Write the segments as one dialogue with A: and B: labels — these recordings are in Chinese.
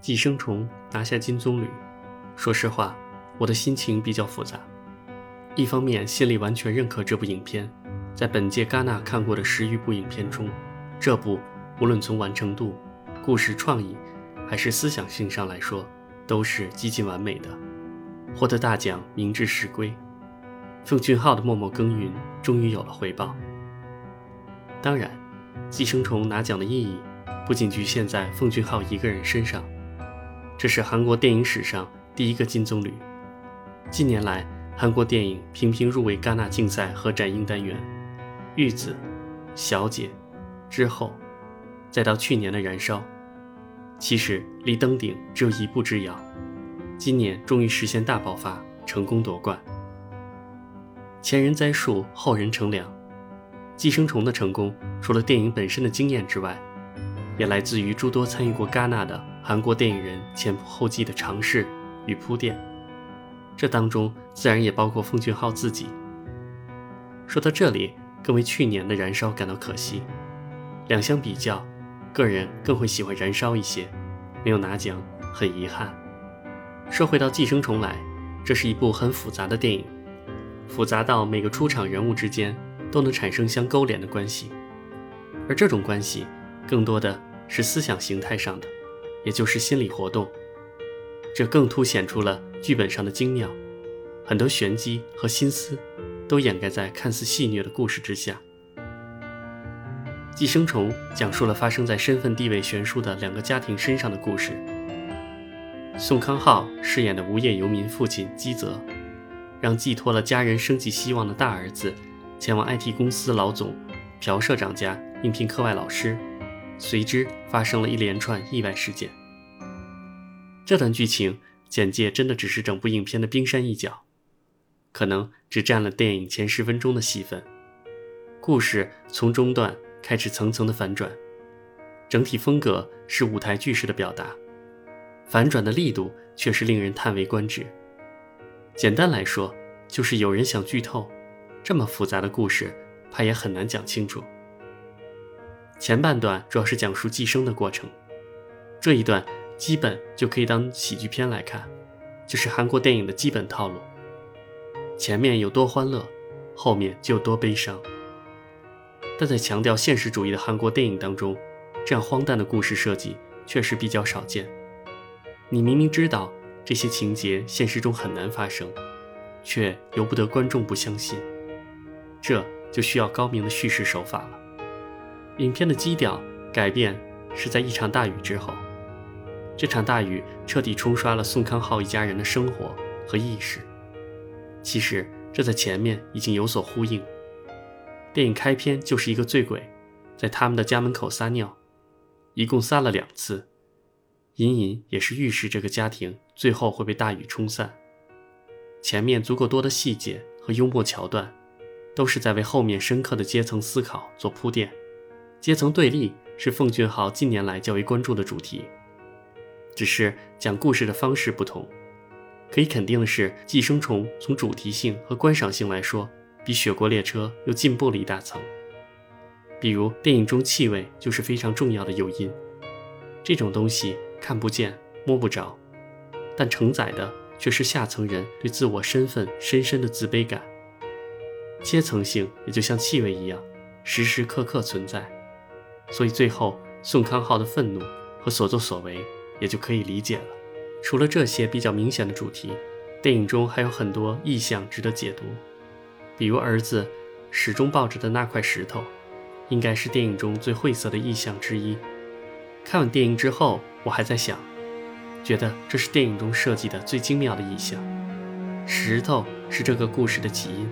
A: 寄生虫拿下金棕榈，说实话，我的心情比较复杂。一方面，心里完全认可这部影片，在本届戛纳看过的十余部影片中，这部无论从完成度、故事创意，还是思想性上来说，都是极近完美的，获得大奖名至实归。奉俊昊的默默耕耘终于有了回报。当然，寄生虫拿奖的意义不仅局限在奉俊昊一个人身上。这是韩国电影史上第一个金棕榈。近年来，韩国电影频频入围戛纳竞赛和展映单元，《玉子》《小姐》之后，再到去年的《燃烧》，其实离登顶只有一步之遥。今年终于实现大爆发，成功夺冠。前人栽树，后人乘凉。《寄生虫》的成功，除了电影本身的经验之外，也来自于诸多参与过戛纳的韩国电影人前仆后继的尝试与铺垫，这当中自然也包括奉俊昊自己。说到这里，更为去年的《燃烧》感到可惜。两相比较，个人更会喜欢《燃烧》一些，没有拿奖，很遗憾。说回到《寄生虫》来，这是一部很复杂的电影，复杂到每个出场人物之间都能产生相勾连的关系，而这种关系更多的。是思想形态上的，也就是心理活动，这更凸显出了剧本上的精妙，很多玄机和心思都掩盖在看似戏谑的故事之下。寄生虫讲述了发生在身份地位悬殊的两个家庭身上的故事。宋康昊饰演的无业游民父亲基泽，让寄托了家人生计希望的大儿子前往 IT 公司老总朴社长家应聘课外老师。随之发生了一连串意外事件。这段剧情简介真的只是整部影片的冰山一角，可能只占了电影前十分钟的戏份。故事从中段开始层层的反转，整体风格是舞台剧式的表达，反转的力度却是令人叹为观止。简单来说，就是有人想剧透，这么复杂的故事，怕也很难讲清楚。前半段主要是讲述寄生的过程，这一段基本就可以当喜剧片来看，就是韩国电影的基本套路。前面有多欢乐，后面就有多悲伤。但在强调现实主义的韩国电影当中，这样荒诞的故事设计确实比较少见。你明明知道这些情节现实中很难发生，却由不得观众不相信，这就需要高明的叙事手法了。影片的基调改变是在一场大雨之后，这场大雨彻底冲刷了宋康昊一家人的生活和意识。其实这在前面已经有所呼应。电影开篇就是一个醉鬼，在他们的家门口撒尿，一共撒了两次，隐隐也是预示这个家庭最后会被大雨冲散。前面足够多的细节和幽默桥段，都是在为后面深刻的阶层思考做铺垫。阶层对立是奉俊昊近年来较为关注的主题，只是讲故事的方式不同。可以肯定的是，《寄生虫》从主题性和观赏性来说，比《雪国列车》又进步了一大层。比如，电影中气味就是非常重要的诱因，这种东西看不见、摸不着，但承载的却是下层人对自我身份深深的自卑感。阶层性也就像气味一样，时时刻刻存在。所以最后，宋康昊的愤怒和所作所为也就可以理解了。除了这些比较明显的主题，电影中还有很多意象值得解读。比如儿子始终抱着的那块石头，应该是电影中最晦涩的意象之一。看完电影之后，我还在想，觉得这是电影中设计的最精妙的意象。石头是这个故事的起因，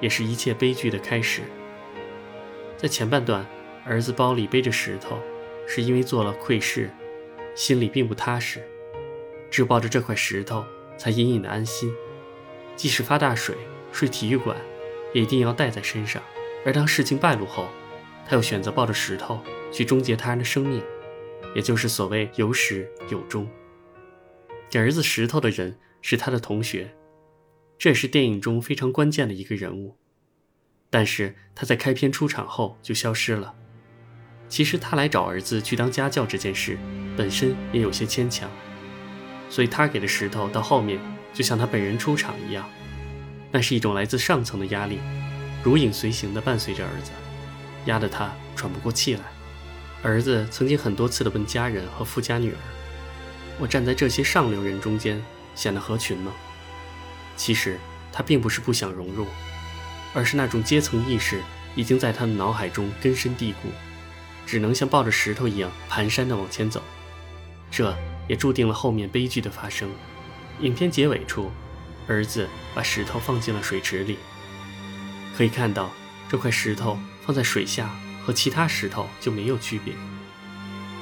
A: 也是一切悲剧的开始。在前半段。儿子包里背着石头，是因为做了窥视，心里并不踏实，只抱着这块石头才隐隐的安心。即使发大水、睡体育馆，也一定要带在身上。而当事情败露后，他又选择抱着石头去终结他人的生命，也就是所谓有始有终。给儿子石头的人是他的同学，这也是电影中非常关键的一个人物。但是他在开篇出场后就消失了。其实他来找儿子去当家教这件事本身也有些牵强，所以他给的石头到后面就像他本人出场一样，那是一种来自上层的压力，如影随形地伴随着儿子，压得他喘不过气来。儿子曾经很多次地问家人和富家女儿：“我站在这些上流人中间，显得合群吗？”其实他并不是不想融入，而是那种阶层意识已经在他的脑海中根深蒂固。只能像抱着石头一样蹒跚地往前走，这也注定了后面悲剧的发生。影片结尾处，儿子把石头放进了水池里，可以看到这块石头放在水下和其他石头就没有区别。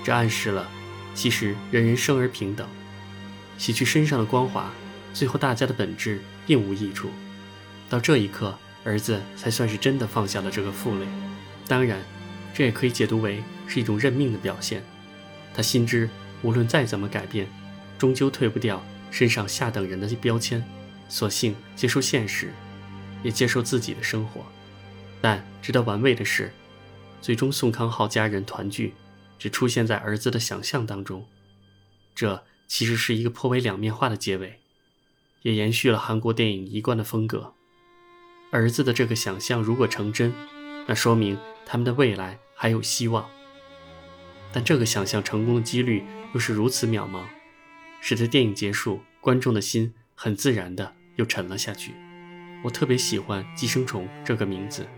A: 这暗示了，其实人人生而平等，洗去身上的光华，最后大家的本质并无益处。到这一刻，儿子才算是真的放下了这个负累。当然。这也可以解读为是一种认命的表现。他心知，无论再怎么改变，终究退不掉身上下等人的标签，索性接受现实，也接受自己的生活。但值得玩味的是，最终宋康昊家人团聚，只出现在儿子的想象当中。这其实是一个颇为两面化的结尾，也延续了韩国电影一贯的风格。儿子的这个想象如果成真，那说明他们的未来还有希望，但这个想象成功的几率又是如此渺茫，使得电影结束，观众的心很自然的又沉了下去。我特别喜欢《寄生虫》这个名字，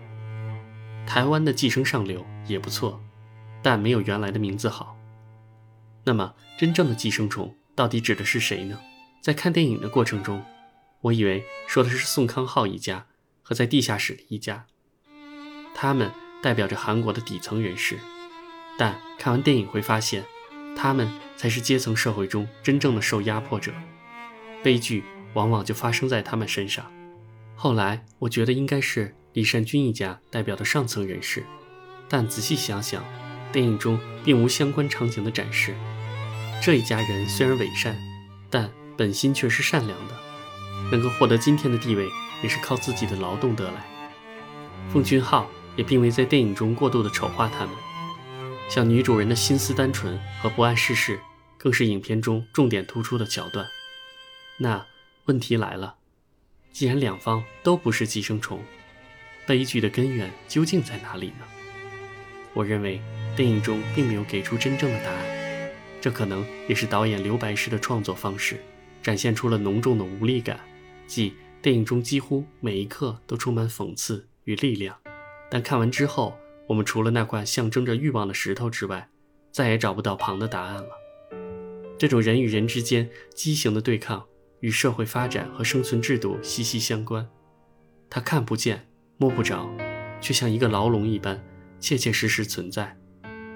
A: 台湾的《寄生上流》也不错，但没有原来的名字好。那么，真正的寄生虫到底指的是谁呢？在看电影的过程中，我以为说的是宋康昊一家和在地下室的一家。他们代表着韩国的底层人士，但看完电影会发现，他们才是阶层社会中真正的受压迫者，悲剧往往就发生在他们身上。后来我觉得应该是李善均一家代表的上层人士，但仔细想想，电影中并无相关场景的展示。这一家人虽然伪善，但本心却是善良的，能够获得今天的地位，也是靠自己的劳动得来。奉俊昊。也并未在电影中过度的丑化他们，像女主人的心思单纯和不谙世事，更是影片中重点突出的桥段。那问题来了，既然两方都不是寄生虫，悲剧的根源究竟在哪里呢？我认为电影中并没有给出真正的答案，这可能也是导演留白式的创作方式，展现出了浓重的无力感，即电影中几乎每一刻都充满讽刺与力量。但看完之后，我们除了那块象征着欲望的石头之外，再也找不到旁的答案了。这种人与人之间畸形的对抗，与社会发展和生存制度息息相关。它看不见、摸不着，却像一个牢笼一般，切切实实存在，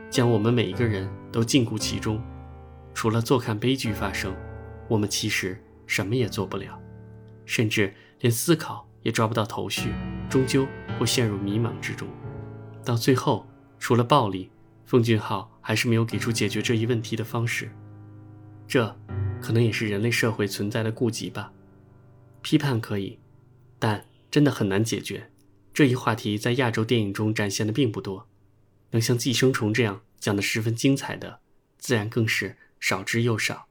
A: 将我们每一个人都禁锢其中。除了坐看悲剧发生，我们其实什么也做不了，甚至连思考也抓不到头绪，终究。会陷入迷茫之中，到最后，除了暴力，奉俊昊还是没有给出解决这一问题的方式。这，可能也是人类社会存在的痼疾吧。批判可以，但真的很难解决。这一话题在亚洲电影中展现的并不多，能像《寄生虫》这样讲的十分精彩的，自然更是少之又少。